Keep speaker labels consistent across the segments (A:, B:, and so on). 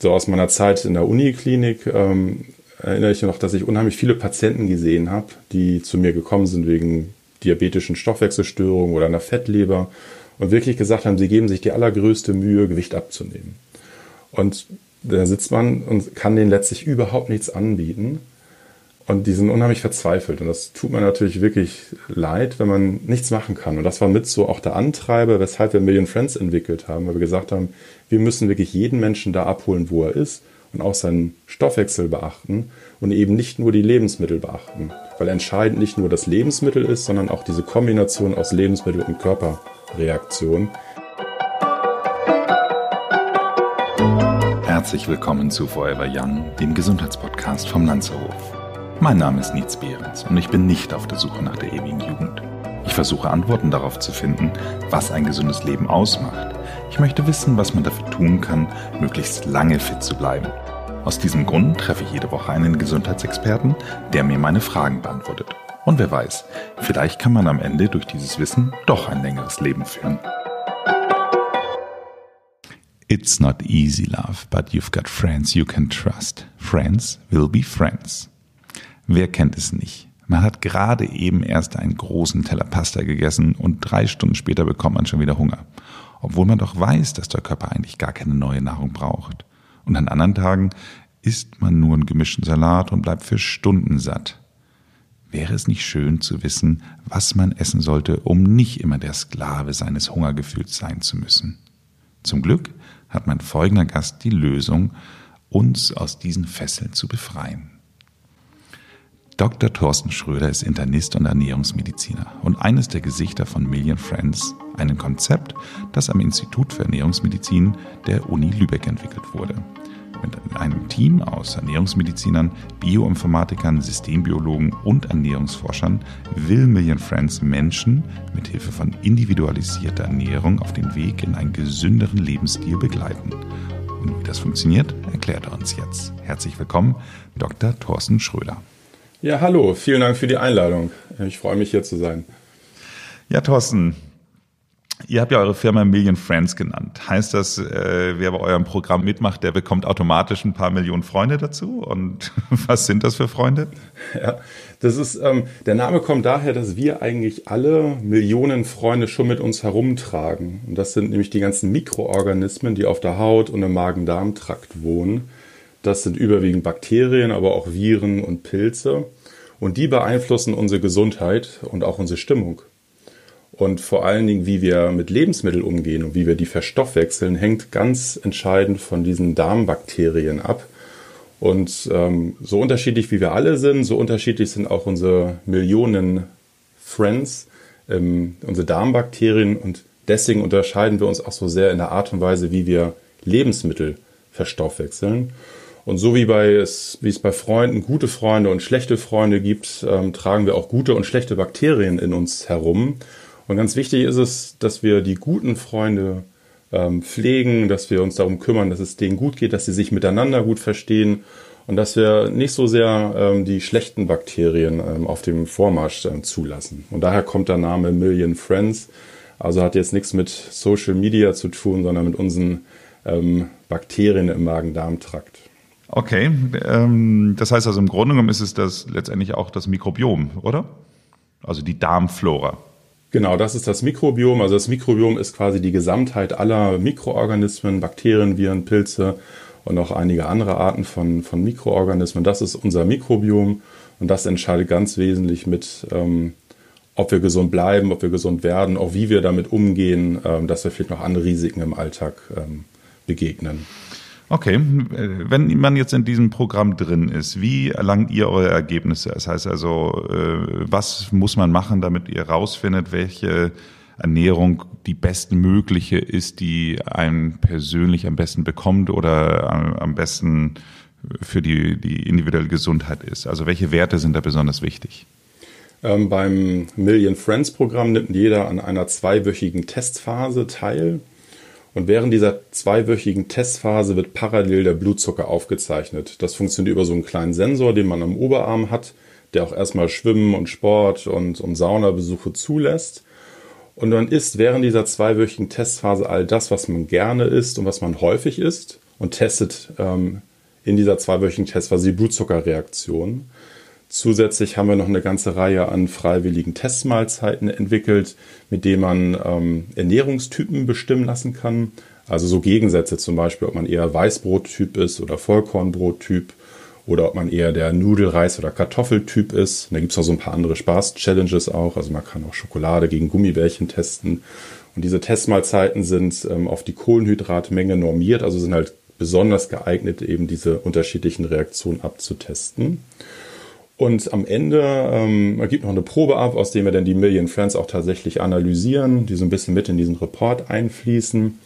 A: so aus meiner Zeit in der Uniklinik ähm, erinnere ich noch, dass ich unheimlich viele Patienten gesehen habe, die zu mir gekommen sind wegen diabetischen Stoffwechselstörungen oder einer Fettleber und wirklich gesagt haben, sie geben sich die allergrößte Mühe, Gewicht abzunehmen. Und da sitzt man und kann denen letztlich überhaupt nichts anbieten. Und die sind unheimlich verzweifelt. Und das tut mir natürlich wirklich leid, wenn man nichts machen kann. Und das war mit so auch der Antreiber, weshalb wir Million Friends entwickelt haben, weil wir gesagt haben, wir müssen wirklich jeden Menschen da abholen, wo er ist und auch seinen Stoffwechsel beachten und eben nicht nur die Lebensmittel beachten. Weil entscheidend nicht nur das Lebensmittel ist, sondern auch diese Kombination aus Lebensmittel und Körperreaktion.
B: Herzlich willkommen zu Forever Young, dem Gesundheitspodcast vom Lanzerhof. Mein Name ist Nietz Behrens und ich bin nicht auf der Suche nach der ewigen Jugend. Ich versuche Antworten darauf zu finden, was ein gesundes Leben ausmacht. Ich möchte wissen, was man dafür tun kann, möglichst lange fit zu bleiben. Aus diesem Grund treffe ich jede Woche einen Gesundheitsexperten, der mir meine Fragen beantwortet. Und wer weiß, vielleicht kann man am Ende durch dieses Wissen doch ein längeres Leben führen. It's not easy, love, but you've got friends you can trust. Friends will be friends. Wer kennt es nicht? Man hat gerade eben erst einen großen Teller Pasta gegessen und drei Stunden später bekommt man schon wieder Hunger. Obwohl man doch weiß, dass der Körper eigentlich gar keine neue Nahrung braucht. Und an anderen Tagen isst man nur einen gemischten Salat und bleibt für Stunden satt. Wäre es nicht schön zu wissen, was man essen sollte, um nicht immer der Sklave seines Hungergefühls sein zu müssen? Zum Glück hat mein folgender Gast die Lösung, uns aus diesen Fesseln zu befreien. Dr. Thorsten Schröder ist Internist und Ernährungsmediziner und eines der Gesichter von Million Friends, einem Konzept, das am Institut für Ernährungsmedizin der Uni Lübeck entwickelt wurde. Mit einem Team aus Ernährungsmedizinern, Bioinformatikern, Systembiologen und Ernährungsforschern will Million Friends Menschen mit Hilfe von individualisierter Ernährung auf den Weg in einen gesünderen Lebensstil begleiten. Und wie das funktioniert, erklärt er uns jetzt. Herzlich willkommen, Dr. Thorsten Schröder.
A: Ja, hallo, vielen Dank für die Einladung. Ich freue mich hier zu sein.
B: Ja, Thorsten, ihr habt ja eure Firma Million Friends genannt. Heißt das, äh, wer bei eurem Programm mitmacht, der bekommt automatisch ein paar Millionen Freunde dazu? Und was sind das für Freunde?
A: Ja, das ist, ähm, der Name kommt daher, dass wir eigentlich alle Millionen Freunde schon mit uns herumtragen. Und das sind nämlich die ganzen Mikroorganismen, die auf der Haut und im Magen-Darm-Trakt wohnen das sind überwiegend Bakterien, aber auch Viren und Pilze. Und die beeinflussen unsere Gesundheit und auch unsere Stimmung. Und vor allen Dingen, wie wir mit Lebensmitteln umgehen und wie wir die verstoffwechseln, hängt ganz entscheidend von diesen Darmbakterien ab. Und ähm, so unterschiedlich wie wir alle sind, so unterschiedlich sind auch unsere Millionen Friends, ähm, unsere Darmbakterien. Und deswegen unterscheiden wir uns auch so sehr in der Art und Weise, wie wir Lebensmittel verstoffwechseln. Und so wie, bei es, wie es bei Freunden gute Freunde und schlechte Freunde gibt, ähm, tragen wir auch gute und schlechte Bakterien in uns herum. Und ganz wichtig ist es, dass wir die guten Freunde ähm, pflegen, dass wir uns darum kümmern, dass es denen gut geht, dass sie sich miteinander gut verstehen und dass wir nicht so sehr ähm, die schlechten Bakterien ähm, auf dem Vormarsch äh, zulassen. Und daher kommt der Name Million Friends. Also hat jetzt nichts mit Social Media zu tun, sondern mit unseren ähm, Bakterien im Magen-Darm-Trakt.
B: Okay, ähm, das heißt also im Grunde genommen ist es das letztendlich auch das Mikrobiom, oder? Also die Darmflora.
A: Genau, das ist das Mikrobiom. Also das Mikrobiom ist quasi die Gesamtheit aller Mikroorganismen, Bakterien, Viren, Pilze und auch einige andere Arten von, von Mikroorganismen. Das ist unser Mikrobiom und das entscheidet ganz wesentlich mit, ähm, ob wir gesund bleiben, ob wir gesund werden, auch wie wir damit umgehen, ähm, dass wir vielleicht noch andere Risiken im Alltag ähm, begegnen.
B: Okay, wenn man jetzt in diesem Programm drin ist, wie erlangt ihr eure Ergebnisse? Das heißt also, äh, was muss man machen, damit ihr rausfindet, welche Ernährung die bestmögliche ist, die einem persönlich am besten bekommt oder am besten für die, die individuelle Gesundheit ist? Also welche Werte sind da besonders wichtig?
A: Ähm, beim Million Friends Programm nimmt jeder an einer zweiwöchigen Testphase teil. Und während dieser zweiwöchigen Testphase wird parallel der Blutzucker aufgezeichnet. Das funktioniert über so einen kleinen Sensor, den man am Oberarm hat, der auch erstmal Schwimmen und Sport und, und Saunabesuche zulässt. Und man isst während dieser zweiwöchigen Testphase all das, was man gerne isst und was man häufig isst. und testet ähm, in dieser zweiwöchigen Testphase die Blutzuckerreaktion. Zusätzlich haben wir noch eine ganze Reihe an freiwilligen Testmahlzeiten entwickelt, mit denen man ähm, Ernährungstypen bestimmen lassen kann. Also so Gegensätze zum Beispiel, ob man eher Weißbrottyp ist oder Vollkornbrottyp oder ob man eher der Nudelreis- oder Kartoffeltyp ist. Und da gibt es noch so ein paar andere Spaß-Challenges auch. Also man kann auch Schokolade gegen Gummibärchen testen. Und diese Testmahlzeiten sind ähm, auf die Kohlenhydratmenge normiert, also sind halt besonders geeignet, eben diese unterschiedlichen Reaktionen abzutesten. Und am Ende ähm, gibt noch eine Probe ab, aus dem wir dann die Million Friends auch tatsächlich analysieren, die so ein bisschen mit in diesen Report einfließen.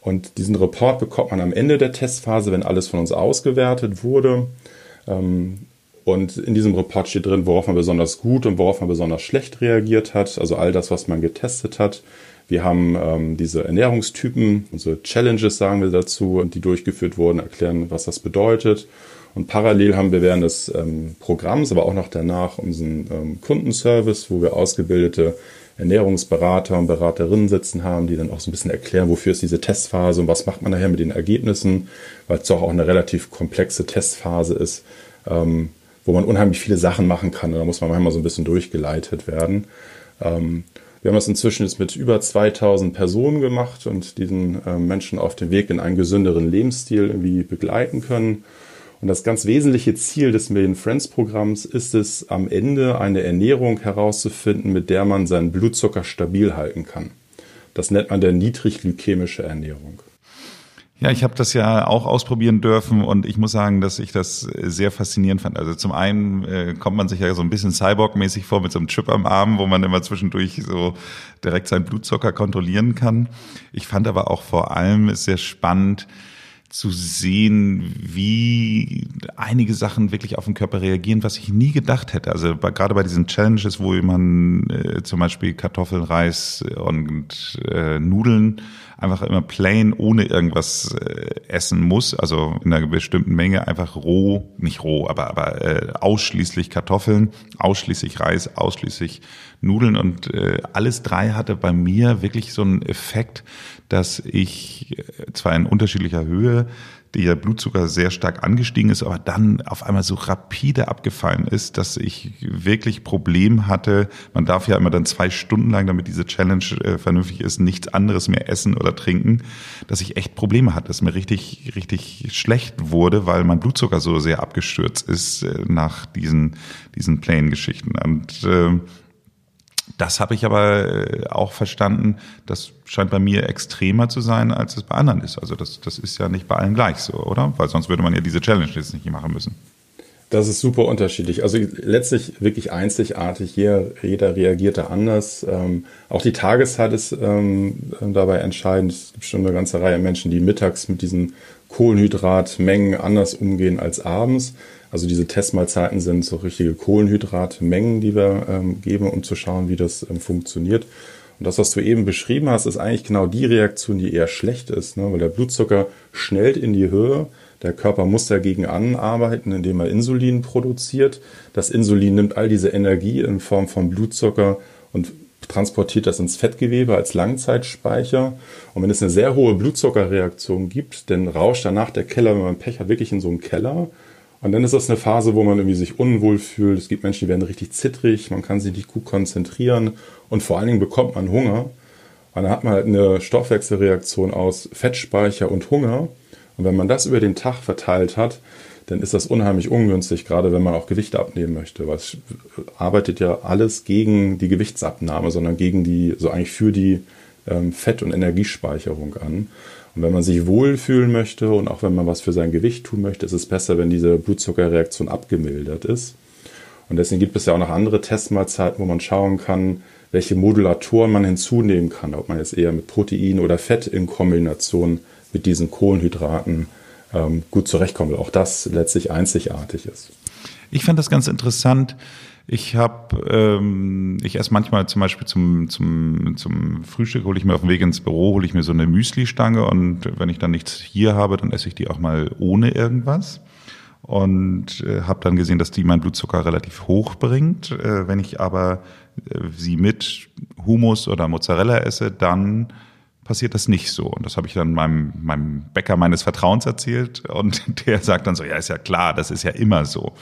A: Und diesen Report bekommt man am Ende der Testphase, wenn alles von uns ausgewertet wurde. Ähm, und in diesem Report steht drin, worauf man besonders gut und worauf man besonders schlecht reagiert hat. Also all das, was man getestet hat. Wir haben ähm, diese Ernährungstypen, unsere Challenges sagen wir dazu, die durchgeführt wurden, erklären, was das bedeutet. Und parallel haben wir während des ähm, Programms, aber auch noch danach unseren ähm, Kundenservice, wo wir ausgebildete Ernährungsberater und Beraterinnen sitzen haben, die dann auch so ein bisschen erklären, wofür ist diese Testphase und was macht man nachher mit den Ergebnissen, weil es doch auch eine relativ komplexe Testphase ist, ähm, wo man unheimlich viele Sachen machen kann. Und da muss man manchmal so ein bisschen durchgeleitet werden. Ähm, wir haben das inzwischen jetzt mit über 2000 Personen gemacht und diesen äh, Menschen auf dem Weg in einen gesünderen Lebensstil irgendwie begleiten können. Und das ganz wesentliche Ziel des Million Friends Programms ist es, am Ende eine Ernährung herauszufinden, mit der man seinen Blutzucker stabil halten kann. Das nennt man der niedrigglykämische Ernährung.
B: Ja, ich habe das ja auch ausprobieren dürfen und ich muss sagen, dass ich das sehr faszinierend fand. Also zum einen äh, kommt man sich ja so ein bisschen Cyborg-mäßig vor mit so einem Chip am Arm, wo man immer zwischendurch so direkt seinen Blutzucker kontrollieren kann. Ich fand aber auch vor allem es sehr spannend, zu sehen, wie einige Sachen wirklich auf den Körper reagieren, was ich nie gedacht hätte. Also gerade bei diesen Challenges, wo man äh, zum Beispiel Kartoffeln, Reis und äh, Nudeln einfach immer plain ohne irgendwas äh, essen muss, also in einer bestimmten Menge einfach roh, nicht roh, aber aber äh, ausschließlich Kartoffeln, ausschließlich Reis, ausschließlich Nudeln und äh, alles drei hatte bei mir wirklich so einen Effekt, dass ich äh, zwar in unterschiedlicher Höhe der Blutzucker sehr stark angestiegen ist, aber dann auf einmal so rapide abgefallen ist, dass ich wirklich Problem hatte. Man darf ja immer dann zwei Stunden lang, damit diese Challenge äh, vernünftig ist, nichts anderes mehr essen oder trinken, dass ich echt Probleme hatte, dass mir richtig, richtig schlecht wurde, weil mein Blutzucker so sehr abgestürzt ist äh, nach diesen, diesen Plain-Geschichten. Und äh, das habe ich aber äh, auch verstanden, das scheint bei mir extremer zu sein, als es bei anderen ist. Also das, das ist ja nicht bei allen gleich so, oder? Weil sonst würde man ja diese Challenge jetzt nicht machen müssen.
A: Das ist super unterschiedlich. Also letztlich wirklich einzigartig. Jeder, jeder reagiert da anders. Ähm, auch die Tageszeit ist ähm, dabei entscheidend. Es gibt schon eine ganze Reihe Menschen, die mittags mit diesen Kohlenhydratmengen anders umgehen als abends. Also diese Testmahlzeiten sind so richtige Kohlenhydratmengen, die wir ähm, geben, um zu schauen, wie das ähm, funktioniert. Und das, was du eben beschrieben hast, ist eigentlich genau die Reaktion, die eher schlecht ist, ne? weil der Blutzucker schnellt in die Höhe. Der Körper muss dagegen anarbeiten, indem er Insulin produziert. Das Insulin nimmt all diese Energie in Form von Blutzucker und transportiert das ins Fettgewebe als Langzeitspeicher. Und wenn es eine sehr hohe Blutzuckerreaktion gibt, dann rauscht danach der Keller, wenn man Pech hat, wirklich in so einen Keller. Und dann ist das eine Phase, wo man irgendwie sich unwohl fühlt. Es gibt Menschen, die werden richtig zittrig, man kann sich nicht gut konzentrieren und vor allen Dingen bekommt man Hunger. Und dann hat man halt eine Stoffwechselreaktion aus Fettspeicher und Hunger. Und wenn man das über den Tag verteilt hat, dann ist das unheimlich ungünstig, gerade wenn man auch Gewicht abnehmen möchte, es arbeitet ja alles gegen die Gewichtsabnahme, sondern gegen die, so eigentlich für die ähm, Fett- und Energiespeicherung an. Und wenn man sich wohlfühlen möchte und auch wenn man was für sein Gewicht tun möchte, ist es besser, wenn diese Blutzuckerreaktion abgemildert ist. Und deswegen gibt es ja auch noch andere Testmahlzeiten, wo man schauen kann, welche Modulatoren man hinzunehmen kann, ob man jetzt eher mit Protein oder Fett in Kombination mit diesen Kohlenhydraten ähm, gut zurechtkommt, auch das letztlich einzigartig ist.
B: Ich fand das ganz interessant, ich habe, ähm, ich esse manchmal zum Beispiel zum, zum, zum Frühstück, hole ich mir auf dem Weg ins Büro, hole ich mir so eine Müsli-Stange und wenn ich dann nichts hier habe, dann esse ich die auch mal ohne irgendwas. Und äh, habe dann gesehen, dass die meinen Blutzucker relativ hoch bringt. Äh, wenn ich aber äh, sie mit Humus oder Mozzarella esse, dann passiert das nicht so. Und das habe ich dann meinem, meinem Bäcker meines Vertrauens erzählt und der sagt dann so, ja, ist ja klar, das ist ja immer so.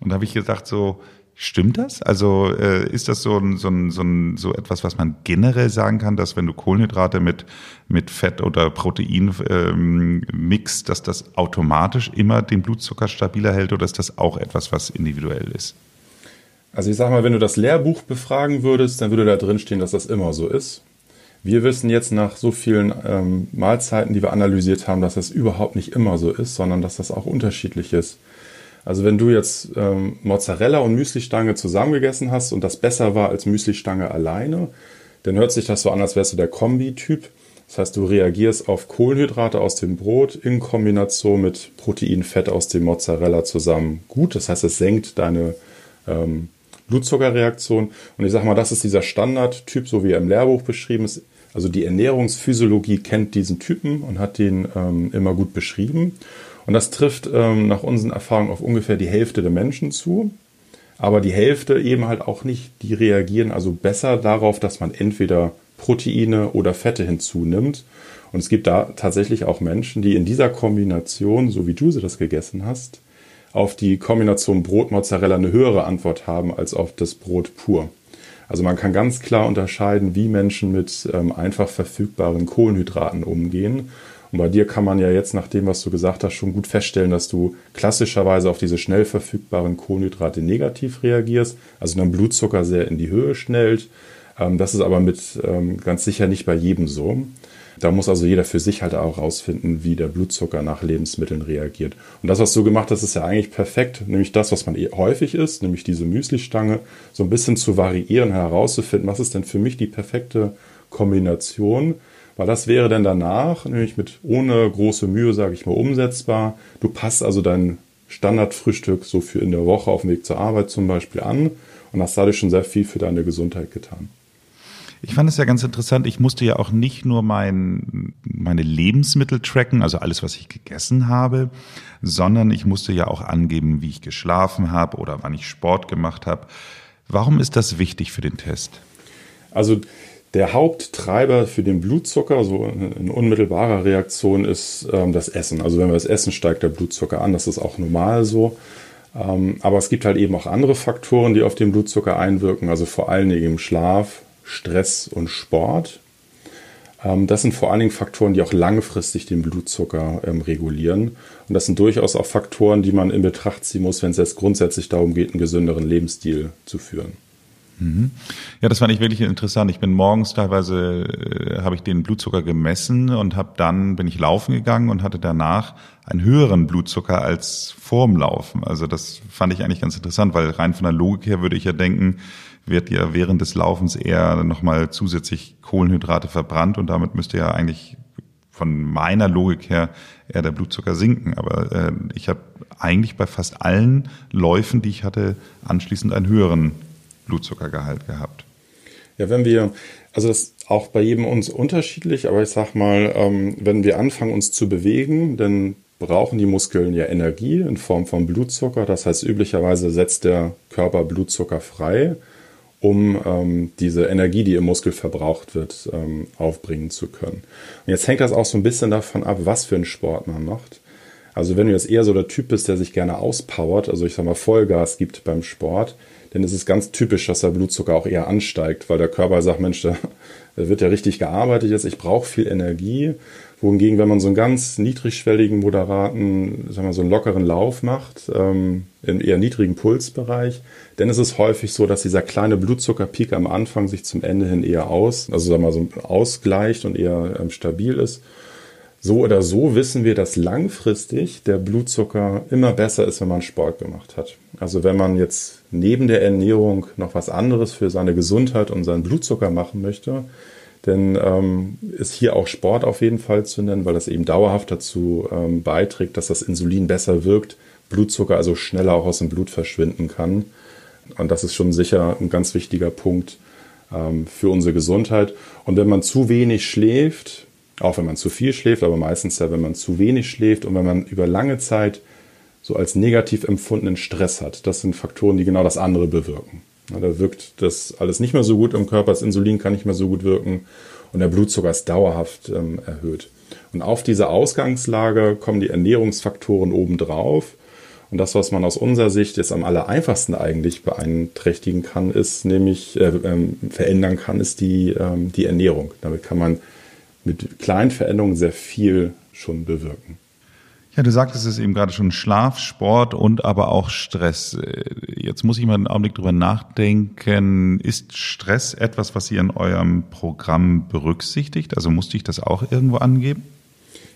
B: Und da habe ich gedacht so, Stimmt das? Also äh, ist das so, ein, so, ein, so, ein, so etwas, was man generell sagen kann, dass wenn du Kohlenhydrate mit, mit Fett oder Protein ähm, mixt, dass das automatisch immer den Blutzucker stabiler hält oder ist das auch etwas, was individuell ist?
A: Also ich sag mal, wenn du das Lehrbuch befragen würdest, dann würde da drin stehen, dass das immer so ist. Wir wissen jetzt nach so vielen ähm, Mahlzeiten, die wir analysiert haben, dass das überhaupt nicht immer so ist, sondern dass das auch unterschiedlich ist. Also wenn du jetzt ähm, Mozzarella und Müslistange zusammengegessen hast und das besser war als Müslistange alleine, dann hört sich das so an, als wärst du der Kombi-Typ. Das heißt, du reagierst auf Kohlenhydrate aus dem Brot in Kombination mit Proteinfett aus dem Mozzarella zusammen gut. Das heißt, es senkt deine ähm, Blutzuckerreaktion. Und ich sage mal, das ist dieser Standardtyp, so wie er im Lehrbuch beschrieben ist. Also die Ernährungsphysiologie kennt diesen Typen und hat den ähm, immer gut beschrieben. Und das trifft ähm, nach unseren Erfahrungen auf ungefähr die Hälfte der Menschen zu. Aber die Hälfte eben halt auch nicht. Die reagieren also besser darauf, dass man entweder Proteine oder Fette hinzunimmt. Und es gibt da tatsächlich auch Menschen, die in dieser Kombination, so wie du sie das gegessen hast, auf die Kombination Brot-Mozzarella eine höhere Antwort haben als auf das Brot pur. Also man kann ganz klar unterscheiden, wie Menschen mit ähm, einfach verfügbaren Kohlenhydraten umgehen. Und bei dir kann man ja jetzt, nach dem, was du gesagt hast, schon gut feststellen, dass du klassischerweise auf diese schnell verfügbaren Kohlenhydrate negativ reagierst, also dein Blutzucker sehr in die Höhe schnellt. Ähm, das ist aber mit ähm, ganz sicher nicht bei jedem so. Da muss also jeder für sich halt auch rausfinden, wie der Blutzucker nach Lebensmitteln reagiert. Und das, was du gemacht hast, ist ja eigentlich perfekt, nämlich das, was man eh häufig isst, nämlich diese Müslistange, so ein bisschen zu variieren, herauszufinden, was ist denn für mich die perfekte Kombination, weil das wäre dann danach, nämlich mit ohne große Mühe, sage ich mal, umsetzbar. Du passt also dein Standardfrühstück so für in der Woche auf dem Weg zur Arbeit zum Beispiel an und hast dadurch schon sehr viel für deine Gesundheit getan.
B: Ich fand es ja ganz interessant. Ich musste ja auch nicht nur mein, meine Lebensmittel tracken, also alles, was ich gegessen habe, sondern ich musste ja auch angeben, wie ich geschlafen habe oder wann ich Sport gemacht habe. Warum ist das wichtig für den Test?
A: Also der Haupttreiber für den Blutzucker, so in unmittelbarer Reaktion, ist ähm, das Essen. Also wenn wir das essen, steigt der Blutzucker an. Das ist auch normal so. Ähm, aber es gibt halt eben auch andere Faktoren, die auf den Blutzucker einwirken. Also vor allen Dingen im Schlaf, Stress und Sport. Ähm, das sind vor allen Dingen Faktoren, die auch langfristig den Blutzucker ähm, regulieren. Und das sind durchaus auch Faktoren, die man in Betracht ziehen muss, wenn es jetzt grundsätzlich darum geht, einen gesünderen Lebensstil zu führen.
B: Mhm. Ja, das fand ich wirklich interessant. Ich bin morgens teilweise äh, habe ich den Blutzucker gemessen und habe dann bin ich laufen gegangen und hatte danach einen höheren Blutzucker als vorm Laufen. Also das fand ich eigentlich ganz interessant, weil rein von der Logik her würde ich ja denken, wird ja während des Laufens eher nochmal zusätzlich Kohlenhydrate verbrannt und damit müsste ja eigentlich von meiner Logik her eher der Blutzucker sinken. Aber äh, ich habe eigentlich bei fast allen Läufen, die ich hatte, anschließend einen höheren Blutzuckergehalt gehabt?
A: Ja, wenn wir, also das ist auch bei jedem uns unterschiedlich, aber ich sag mal, ähm, wenn wir anfangen, uns zu bewegen, dann brauchen die Muskeln ja Energie in Form von Blutzucker. Das heißt, üblicherweise setzt der Körper Blutzucker frei, um ähm, diese Energie, die im Muskel verbraucht wird, ähm, aufbringen zu können. Und jetzt hängt das auch so ein bisschen davon ab, was für einen Sport man macht. Also wenn du jetzt eher so der Typ bist, der sich gerne auspowert, also ich sag mal Vollgas gibt beim Sport, denn es ist ganz typisch, dass der Blutzucker auch eher ansteigt, weil der Körper sagt, Mensch, da wird ja richtig gearbeitet jetzt, ich brauche viel Energie. Wohingegen, wenn man so einen ganz niedrigschwelligen, moderaten, sagen wir so einen lockeren Lauf macht, ähm, im eher niedrigen Pulsbereich, dann ist es häufig so, dass dieser kleine Blutzuckerpeak am Anfang sich zum Ende hin eher aus, also sagen wir mal so ausgleicht und eher ähm, stabil ist. So oder so wissen wir, dass langfristig der Blutzucker immer besser ist, wenn man Sport gemacht hat. Also wenn man jetzt neben der Ernährung noch was anderes für seine Gesundheit und seinen Blutzucker machen möchte, dann ähm, ist hier auch Sport auf jeden Fall zu nennen, weil das eben dauerhaft dazu ähm, beiträgt, dass das Insulin besser wirkt, Blutzucker also schneller auch aus dem Blut verschwinden kann. Und das ist schon sicher ein ganz wichtiger Punkt ähm, für unsere Gesundheit. Und wenn man zu wenig schläft, auch wenn man zu viel schläft, aber meistens ja, wenn man zu wenig schläft und wenn man über lange Zeit so als negativ empfundenen Stress hat, das sind Faktoren, die genau das andere bewirken. Da wirkt das alles nicht mehr so gut im Körper, das Insulin kann nicht mehr so gut wirken und der Blutzucker ist dauerhaft ähm, erhöht. Und auf diese Ausgangslage kommen die Ernährungsfaktoren obendrauf. Und das, was man aus unserer Sicht jetzt am aller einfachsten eigentlich beeinträchtigen kann, ist nämlich äh, ähm, verändern kann, ist die, ähm, die Ernährung. Damit kann man mit kleinen Veränderungen sehr viel schon bewirken.
B: Ja, du sagtest es eben gerade schon, Schlaf, Sport und aber auch Stress. Jetzt muss ich mal einen Augenblick drüber nachdenken. Ist Stress etwas, was ihr in eurem Programm berücksichtigt? Also musste ich das auch irgendwo angeben?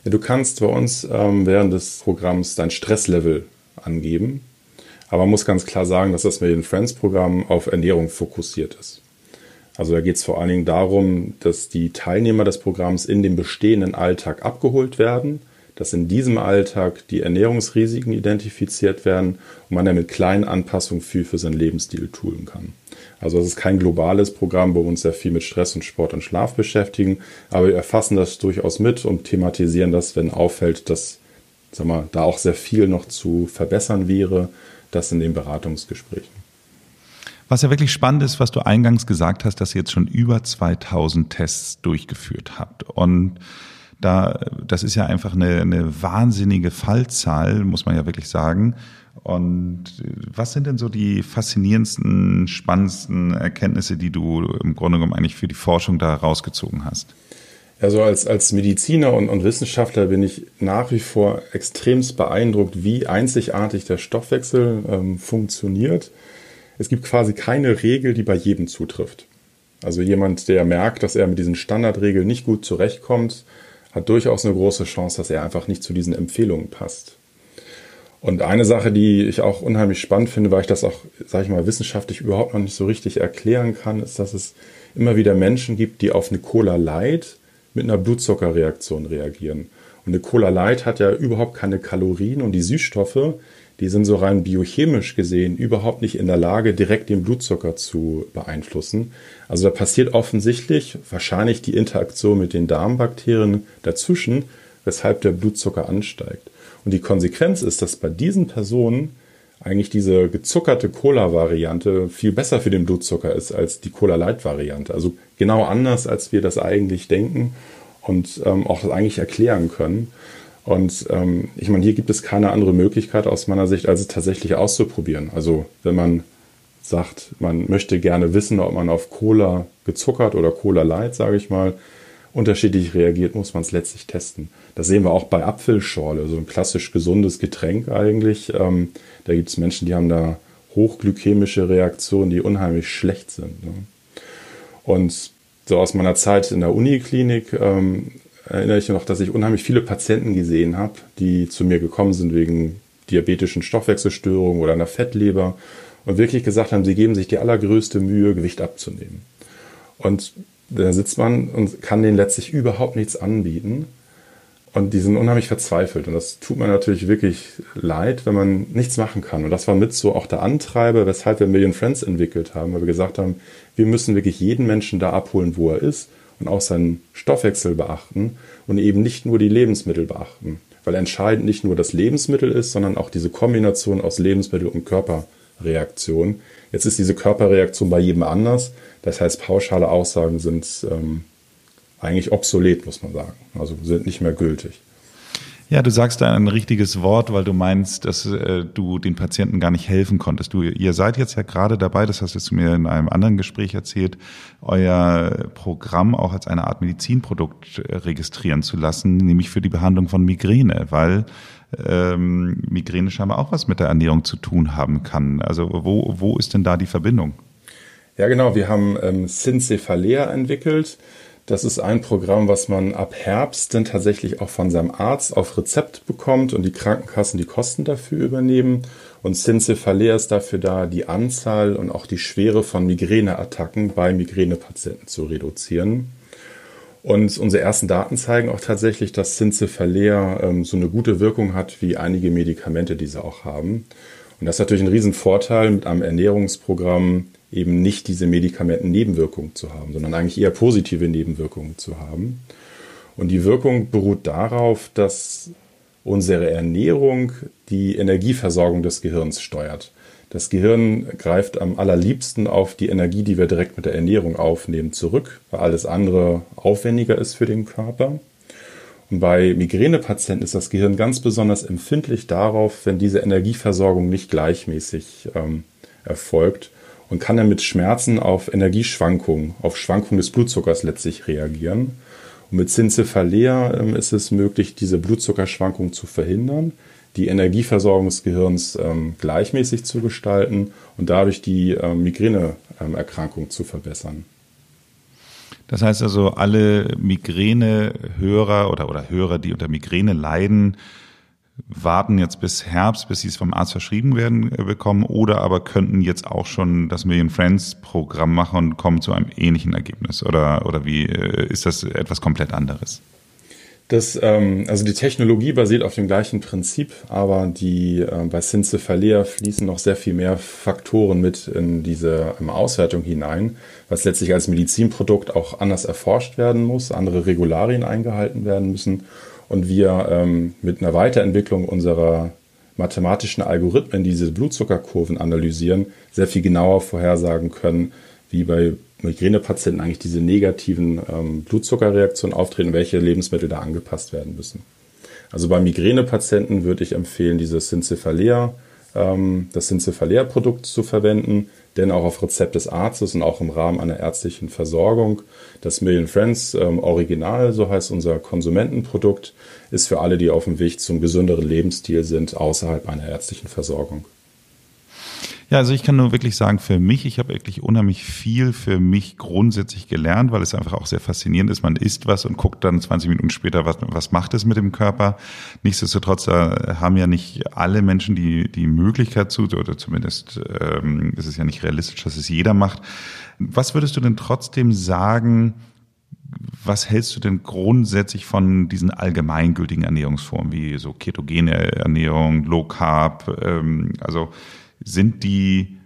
A: Ja, du kannst bei uns ähm, während des Programms dein Stresslevel angeben. Aber man muss ganz klar sagen, dass das Million Friends Programm auf Ernährung fokussiert ist. Also da geht es vor allen Dingen darum, dass die Teilnehmer des Programms in dem bestehenden Alltag abgeholt werden dass in diesem Alltag die Ernährungsrisiken identifiziert werden und man dann mit kleinen Anpassungen viel für seinen Lebensstil tun kann. Also es ist kein globales Programm, wo wir uns sehr viel mit Stress und Sport und Schlaf beschäftigen, aber wir erfassen das durchaus mit und thematisieren das, wenn auffällt, dass sag mal, da auch sehr viel noch zu verbessern wäre, das in den Beratungsgesprächen.
B: Was ja wirklich spannend ist, was du eingangs gesagt hast, dass ihr jetzt schon über 2000 Tests durchgeführt habt. Und da, das ist ja einfach eine, eine wahnsinnige Fallzahl, muss man ja wirklich sagen. Und was sind denn so die faszinierendsten, spannendsten Erkenntnisse, die du im Grunde genommen eigentlich für die Forschung da rausgezogen hast?
A: Also als, als Mediziner und, und Wissenschaftler bin ich nach wie vor extremst beeindruckt, wie einzigartig der Stoffwechsel ähm, funktioniert. Es gibt quasi keine Regel, die bei jedem zutrifft. Also jemand, der merkt, dass er mit diesen Standardregeln nicht gut zurechtkommt, hat durchaus eine große Chance, dass er einfach nicht zu diesen Empfehlungen passt. Und eine Sache, die ich auch unheimlich spannend finde, weil ich das auch, sage ich mal, wissenschaftlich überhaupt noch nicht so richtig erklären kann, ist, dass es immer wieder Menschen gibt, die auf eine Cola Light mit einer Blutzuckerreaktion reagieren. Eine Cola Light hat ja überhaupt keine Kalorien und die Süßstoffe, die sind so rein biochemisch gesehen überhaupt nicht in der Lage, direkt den Blutzucker zu beeinflussen. Also da passiert offensichtlich wahrscheinlich die Interaktion mit den Darmbakterien dazwischen, weshalb der Blutzucker ansteigt. Und die Konsequenz ist, dass bei diesen Personen eigentlich diese gezuckerte Cola-Variante viel besser für den Blutzucker ist als die Cola-Light-Variante. Also genau anders, als wir das eigentlich denken und ähm, auch das eigentlich erklären können. Und ähm, ich meine, hier gibt es keine andere Möglichkeit aus meiner Sicht, als es tatsächlich auszuprobieren. Also wenn man sagt, man möchte gerne wissen, ob man auf Cola gezuckert oder Cola Light, sage ich mal, unterschiedlich reagiert, muss man es letztlich testen. Das sehen wir auch bei Apfelschorle, so ein klassisch gesundes Getränk eigentlich. Ähm, da gibt es Menschen, die haben da hochglykämische Reaktionen, die unheimlich schlecht sind. Ne? Und so aus meiner Zeit in der Uniklinik ähm, erinnere ich noch, dass ich unheimlich viele Patienten gesehen habe, die zu mir gekommen sind wegen diabetischen Stoffwechselstörungen oder einer Fettleber und wirklich gesagt haben, sie geben sich die allergrößte Mühe, Gewicht abzunehmen. Und da sitzt man und kann denen letztlich überhaupt nichts anbieten. Und die sind unheimlich verzweifelt. Und das tut mir natürlich wirklich leid, wenn man nichts machen kann. Und das war mit so auch der Antreiber, weshalb wir Million Friends entwickelt haben, weil wir gesagt haben, wir müssen wirklich jeden Menschen da abholen, wo er ist und auch seinen Stoffwechsel beachten und eben nicht nur die Lebensmittel beachten. Weil entscheidend nicht nur das Lebensmittel ist, sondern auch diese Kombination aus Lebensmittel und Körperreaktion. Jetzt ist diese Körperreaktion bei jedem anders. Das heißt, pauschale Aussagen sind ähm, eigentlich obsolet, muss man sagen. Also sind nicht mehr gültig.
B: Ja, du sagst da ein richtiges Wort, weil du meinst, dass äh, du den Patienten gar nicht helfen konntest. Du, ihr seid jetzt ja gerade dabei, das hast du mir in einem anderen Gespräch erzählt, euer Programm auch als eine Art Medizinprodukt äh, registrieren zu lassen, nämlich für die Behandlung von Migräne, weil ähm, Migräne scheinbar auch was mit der Ernährung zu tun haben kann. Also wo, wo ist denn da die Verbindung?
A: Ja, genau. Wir haben ähm, Syncephalea entwickelt. Das ist ein Programm, was man ab Herbst dann tatsächlich auch von seinem Arzt auf Rezept bekommt und die Krankenkassen die Kosten dafür übernehmen. Und Syncephalea ist dafür da, die Anzahl und auch die Schwere von Migräneattacken bei Migränepatienten zu reduzieren. Und unsere ersten Daten zeigen auch tatsächlich, dass Syncephalea ähm, so eine gute Wirkung hat wie einige Medikamente, die sie auch haben. Und das ist natürlich ein Riesenvorteil mit einem Ernährungsprogramm, eben nicht diese Medikamenten-Nebenwirkungen zu haben, sondern eigentlich eher positive Nebenwirkungen zu haben. Und die Wirkung beruht darauf, dass unsere Ernährung die Energieversorgung des Gehirns steuert. Das Gehirn greift am allerliebsten auf die Energie, die wir direkt mit der Ernährung aufnehmen, zurück, weil alles andere aufwendiger ist für den Körper. Und bei Migränepatienten ist das Gehirn ganz besonders empfindlich darauf, wenn diese Energieversorgung nicht gleichmäßig ähm, erfolgt und kann dann mit Schmerzen auf Energieschwankungen, auf Schwankungen des Blutzuckers letztlich reagieren. Und mit Zincephalea ähm, ist es möglich, diese Blutzuckerschwankungen zu verhindern, die Energieversorgung des Gehirns ähm, gleichmäßig zu gestalten und dadurch die ähm, Migräneerkrankung zu verbessern.
B: Das heißt also, alle Migränehörer oder, oder Hörer, die unter Migräne leiden, warten jetzt bis Herbst, bis sie es vom Arzt verschrieben werden äh, bekommen oder aber könnten jetzt auch schon das Million Friends Programm machen und kommen zu einem ähnlichen Ergebnis oder, oder wie äh, ist das etwas komplett anderes?
A: Das, ähm, also die Technologie basiert auf dem gleichen Prinzip, aber die äh, bei Syncephalea fließen noch sehr viel mehr Faktoren mit in diese ähm, Auswertung hinein, was letztlich als Medizinprodukt auch anders erforscht werden muss, andere Regularien eingehalten werden müssen und wir ähm, mit einer Weiterentwicklung unserer mathematischen Algorithmen, die diese Blutzuckerkurven analysieren, sehr viel genauer vorhersagen können, wie bei Migränepatienten eigentlich diese negativen ähm, Blutzuckerreaktionen auftreten, welche Lebensmittel da angepasst werden müssen. Also bei Migränepatienten würde ich empfehlen, dieses Syncephalea, ähm, das Syncephalea-Produkt zu verwenden, denn auch auf Rezept des Arztes und auch im Rahmen einer ärztlichen Versorgung. Das Million Friends ähm, Original, so heißt unser Konsumentenprodukt, ist für alle, die auf dem Weg zum gesünderen Lebensstil sind, außerhalb einer ärztlichen Versorgung.
B: Ja, also ich kann nur wirklich sagen, für mich, ich habe wirklich unheimlich viel für mich grundsätzlich gelernt, weil es einfach auch sehr faszinierend ist. Man isst was und guckt dann 20 Minuten später, was, was macht es mit dem Körper. Nichtsdestotrotz da haben ja nicht alle Menschen die, die Möglichkeit zu, oder zumindest ähm, ist es ja nicht realistisch, dass es jeder macht. Was würdest du denn trotzdem sagen, was hältst du denn grundsätzlich von diesen allgemeingültigen Ernährungsformen wie so ketogene Ernährung, Low Carb? Ähm, also sind die,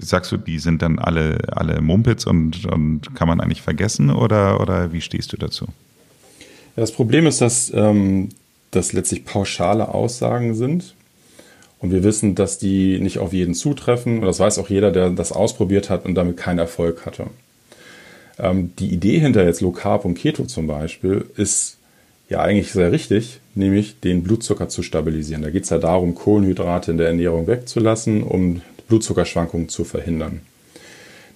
B: sagst du, die sind dann alle, alle Mumpitz und, und kann man eigentlich vergessen oder, oder wie stehst du dazu?
A: Ja, das Problem ist, dass ähm, das letztlich pauschale Aussagen sind. Und wir wissen, dass die nicht auf jeden zutreffen. Und das weiß auch jeder, der das ausprobiert hat und damit keinen Erfolg hatte. Ähm, die Idee hinter jetzt Low Carb und Keto zum Beispiel ist ja eigentlich sehr richtig, nämlich den Blutzucker zu stabilisieren. Da geht es ja darum, Kohlenhydrate in der Ernährung wegzulassen, um Blutzuckerschwankungen zu verhindern.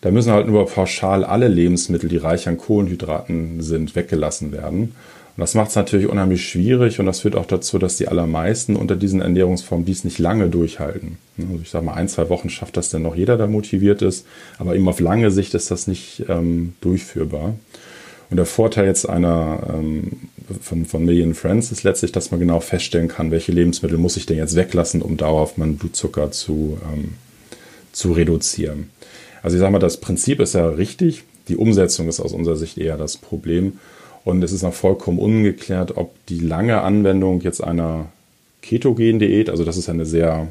A: Da müssen halt nur pauschal alle Lebensmittel, die reich an Kohlenhydraten sind, weggelassen werden. Und das macht es natürlich unheimlich schwierig und das führt auch dazu, dass die allermeisten unter diesen Ernährungsformen dies nicht lange durchhalten. Also ich sage mal, ein, zwei Wochen schafft das dann noch jeder, der motiviert ist, aber eben auf lange Sicht ist das nicht ähm, durchführbar. Und der Vorteil jetzt einer ähm, von, von Million Friends ist letztlich, dass man genau feststellen kann, welche Lebensmittel muss ich denn jetzt weglassen, um dauerhaft meinen Blutzucker zu, ähm, zu reduzieren. Also ich sage mal, das Prinzip ist ja richtig, die Umsetzung ist aus unserer Sicht eher das Problem. Und es ist noch vollkommen ungeklärt, ob die lange Anwendung jetzt einer Ketogen-Diät, also das ist eine sehr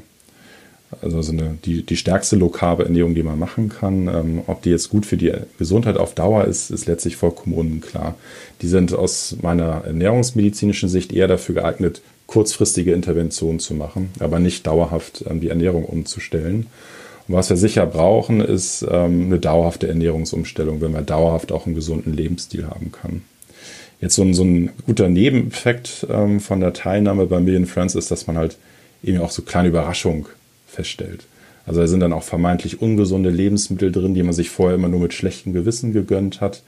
A: also so eine, die, die stärkste lokale Ernährung, die man machen kann. Ähm, ob die jetzt gut für die Gesundheit auf Dauer ist, ist letztlich vollkommen unklar. Die sind aus meiner ernährungsmedizinischen Sicht eher dafür geeignet, kurzfristige Interventionen zu machen, aber nicht dauerhaft ähm, die Ernährung umzustellen. Und was wir sicher brauchen, ist ähm, eine dauerhafte Ernährungsumstellung, wenn man dauerhaft auch einen gesunden Lebensstil haben kann. Jetzt so ein, so ein guter Nebeneffekt ähm, von der Teilnahme bei Million Friends ist, dass man halt eben auch so kleine Überraschungen feststellt. Also da sind dann auch vermeintlich ungesunde Lebensmittel drin, die man sich vorher immer nur mit schlechtem Gewissen gegönnt hat,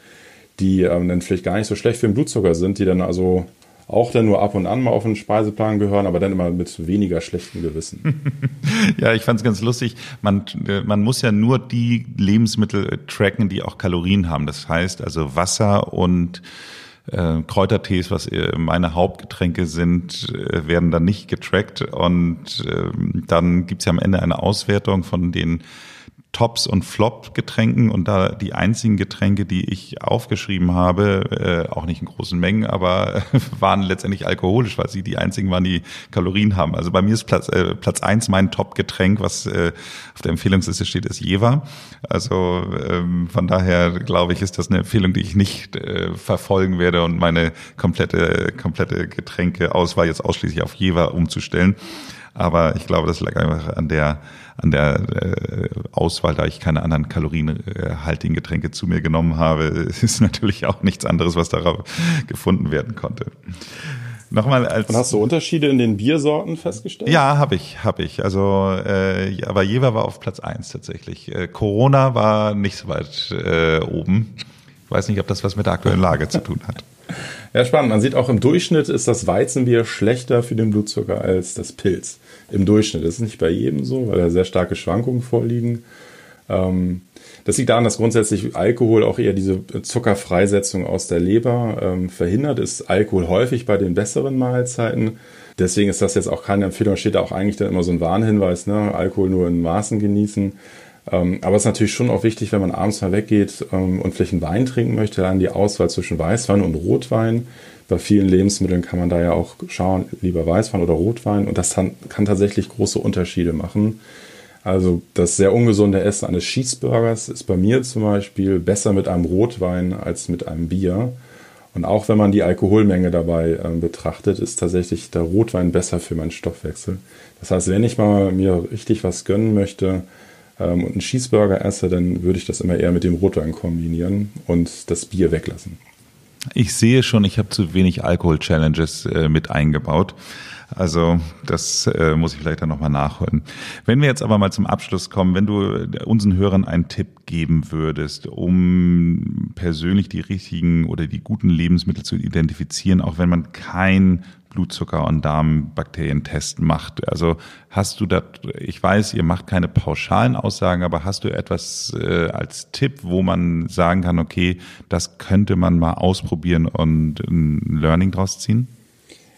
A: die ähm, dann vielleicht gar nicht so schlecht für den Blutzucker sind, die dann also auch dann nur ab und an mal auf den Speiseplan gehören, aber dann immer mit weniger schlechtem Gewissen.
B: ja, ich fand es ganz lustig. Man, äh, man muss ja nur die Lebensmittel tracken, die auch Kalorien haben. Das heißt also Wasser und äh, Kräutertees, was äh, meine Hauptgetränke sind, äh, werden dann nicht getrackt. Und äh, dann gibt's ja am Ende eine Auswertung von den Tops und Flop-Getränken und da die einzigen Getränke, die ich aufgeschrieben habe, äh, auch nicht in großen Mengen, aber waren letztendlich alkoholisch, weil sie die einzigen waren, die Kalorien haben. Also bei mir ist Platz äh, Platz eins mein Top-Getränk, was äh, auf der Empfehlungsliste steht, ist Jever. Also ähm, von daher glaube ich, ist das eine Empfehlung, die ich nicht äh, verfolgen werde und meine komplette komplette Getränkeauswahl jetzt ausschließlich auf Jever umzustellen. Aber ich glaube, das lag einfach an der, an der äh, Auswahl, da ich keine anderen kalorienhaltigen Getränke zu mir genommen habe. Es ist natürlich auch nichts anderes, was darauf gefunden werden konnte.
A: Nochmal als Und hast du Unterschiede in den Biersorten festgestellt?
B: Ja, habe ich, habe ich. Also, äh, aber Jever war auf Platz eins tatsächlich. Äh, Corona war nicht so weit äh, oben. Ich weiß nicht, ob das was mit der aktuellen Lage zu tun hat.
A: Ja, spannend. Man sieht auch im Durchschnitt ist das Weizenbier schlechter für den Blutzucker als das Pilz. Im Durchschnitt. Das ist nicht bei jedem so, weil da sehr starke Schwankungen vorliegen. Ähm, das liegt daran, dass grundsätzlich Alkohol auch eher diese Zuckerfreisetzung aus der Leber ähm, verhindert. Ist Alkohol häufig bei den besseren Mahlzeiten. Deswegen ist das jetzt auch keine Empfehlung. Steht da auch eigentlich dann immer so ein Warnhinweis, ne? Alkohol nur in Maßen genießen. Ähm, aber es ist natürlich schon auch wichtig, wenn man abends mal weggeht ähm, und vielleicht einen Wein trinken möchte, dann die Auswahl zwischen Weißwein und Rotwein. Bei vielen Lebensmitteln kann man da ja auch schauen, lieber Weißwein oder Rotwein. Und das kann, kann tatsächlich große Unterschiede machen. Also das sehr ungesunde Essen eines Cheeseburgers ist bei mir zum Beispiel besser mit einem Rotwein als mit einem Bier. Und auch wenn man die Alkoholmenge dabei äh, betrachtet, ist tatsächlich der Rotwein besser für meinen Stoffwechsel. Das heißt, wenn ich mal mir richtig was gönnen möchte ähm, und einen Cheeseburger esse, dann würde ich das immer eher mit dem Rotwein kombinieren und das Bier weglassen.
B: Ich sehe schon, ich habe zu wenig Alkohol-Challenges äh, mit eingebaut. Also das äh, muss ich vielleicht dann nochmal nachholen. Wenn wir jetzt aber mal zum Abschluss kommen, wenn du unseren Hörern einen Tipp geben würdest, um persönlich die richtigen oder die guten Lebensmittel zu identifizieren, auch wenn man kein Blutzucker- und Darmbakterientest macht. Also hast du da, ich weiß, ihr macht keine pauschalen Aussagen, aber hast du etwas äh, als Tipp, wo man sagen kann, okay, das könnte man mal ausprobieren und ein Learning draus ziehen?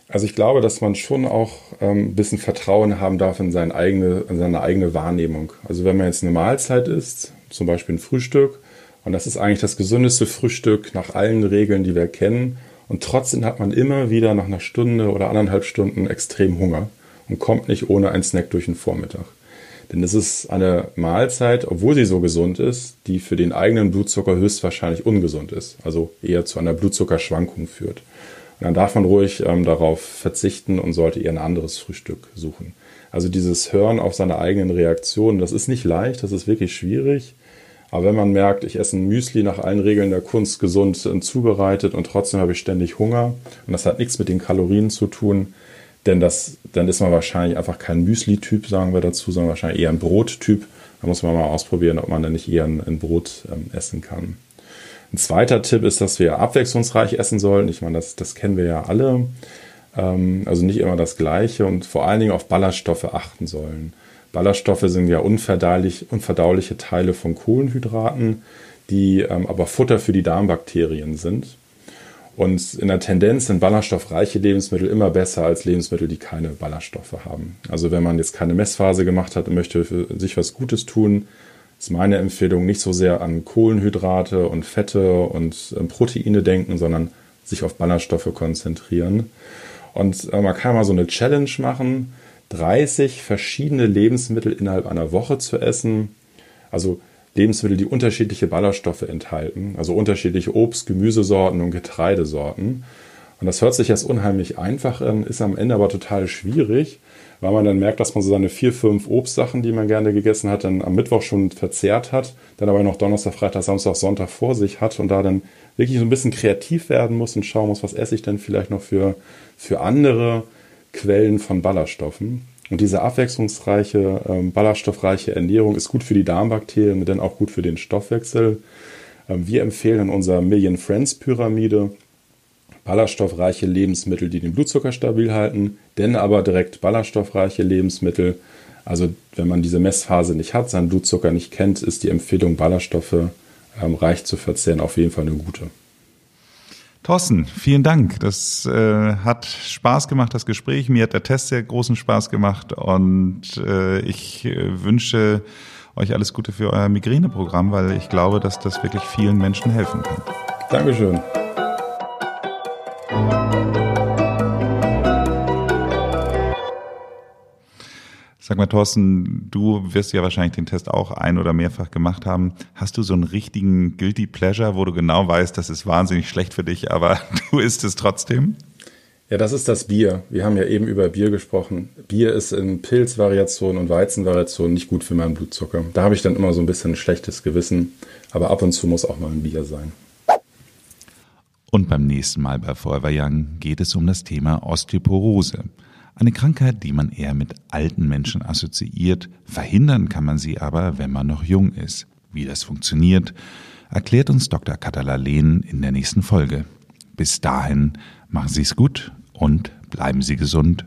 A: Also ich glaube, dass man schon auch ähm, ein bisschen Vertrauen haben darf in seine, eigene, in seine eigene Wahrnehmung. Also wenn man jetzt eine Mahlzeit isst, zum Beispiel ein Frühstück, und das ist eigentlich das gesündeste Frühstück nach allen Regeln, die wir kennen, und trotzdem hat man immer wieder nach einer Stunde oder anderthalb Stunden extrem Hunger und kommt nicht ohne einen Snack durch den Vormittag. Denn es ist eine Mahlzeit, obwohl sie so gesund ist, die für den eigenen Blutzucker höchstwahrscheinlich ungesund ist, also eher zu einer Blutzuckerschwankung führt dann darf man ruhig ähm, darauf verzichten und sollte eher ein anderes Frühstück suchen. Also dieses Hören auf seine eigenen Reaktionen, das ist nicht leicht, das ist wirklich schwierig. Aber wenn man merkt, ich esse ein Müsli nach allen Regeln der Kunst gesund zubereitet und trotzdem habe ich ständig Hunger und das hat nichts mit den Kalorien zu tun, denn das, dann ist man wahrscheinlich einfach kein Müsli-Typ, sagen wir dazu, sondern wahrscheinlich eher ein Brot-Typ. Da muss man mal ausprobieren, ob man dann nicht eher ein, ein Brot ähm, essen kann. Ein zweiter Tipp ist, dass wir abwechslungsreich essen sollen. Ich meine, das, das kennen wir ja alle. Ähm, also nicht immer das Gleiche und vor allen Dingen auf Ballaststoffe achten sollen. Ballaststoffe sind ja unverdaulich, unverdauliche Teile von Kohlenhydraten, die ähm, aber Futter für die Darmbakterien sind. Und in der Tendenz sind ballaststoffreiche Lebensmittel immer besser als Lebensmittel, die keine Ballaststoffe haben. Also wenn man jetzt keine Messphase gemacht hat und möchte für sich was Gutes tun, ist meine Empfehlung nicht so sehr an Kohlenhydrate und Fette und äh, Proteine denken, sondern sich auf Ballaststoffe konzentrieren. Und äh, man kann mal so eine Challenge machen, 30 verschiedene Lebensmittel innerhalb einer Woche zu essen. Also Lebensmittel, die unterschiedliche Ballaststoffe enthalten, also unterschiedliche Obst-, Gemüsesorten und Getreidesorten. Und das hört sich jetzt unheimlich einfach an, ist am Ende aber total schwierig, weil man dann merkt, dass man so seine vier, fünf Obstsachen, die man gerne gegessen hat, dann am Mittwoch schon verzehrt hat, dann aber noch Donnerstag, Freitag, Samstag, Sonntag vor sich hat und da dann wirklich so ein bisschen kreativ werden muss und schauen muss, was esse ich denn vielleicht noch für, für andere Quellen von Ballaststoffen. Und diese abwechslungsreiche, ähm, ballaststoffreiche Ernährung ist gut für die Darmbakterien und dann auch gut für den Stoffwechsel. Ähm, wir empfehlen in unserer Million Friends Pyramide ballaststoffreiche Lebensmittel, die den Blutzucker stabil halten, denn aber direkt ballaststoffreiche Lebensmittel. Also wenn man diese Messphase nicht hat, seinen Blutzucker nicht kennt, ist die Empfehlung, Ballaststoffe ähm, reich zu verzehren, auf jeden Fall eine gute.
B: Thorsten, vielen Dank. Das äh, hat Spaß gemacht, das Gespräch. Mir hat der Test sehr großen Spaß gemacht und äh, ich äh, wünsche euch alles Gute für euer Migräneprogramm, weil ich glaube, dass das wirklich vielen Menschen helfen kann.
A: Dankeschön.
B: Sag mal, Thorsten, du wirst ja wahrscheinlich den Test auch ein- oder mehrfach gemacht haben. Hast du so einen richtigen Guilty Pleasure, wo du genau weißt, das ist wahnsinnig schlecht für dich, aber du isst es trotzdem?
A: Ja, das ist das Bier. Wir haben ja eben über Bier gesprochen. Bier ist in Pilzvariationen und Weizenvariationen nicht gut für meinen Blutzucker. Da habe ich dann immer so ein bisschen ein schlechtes Gewissen. Aber ab und zu muss auch mal ein Bier sein.
B: Und beim nächsten Mal bei Forever Young geht es um das Thema Osteoporose. Eine Krankheit, die man eher mit alten Menschen assoziiert. Verhindern kann man sie aber, wenn man noch jung ist. Wie das funktioniert, erklärt uns Dr. Katala Lehn in der nächsten Folge. Bis dahin machen Sie es gut und bleiben Sie gesund.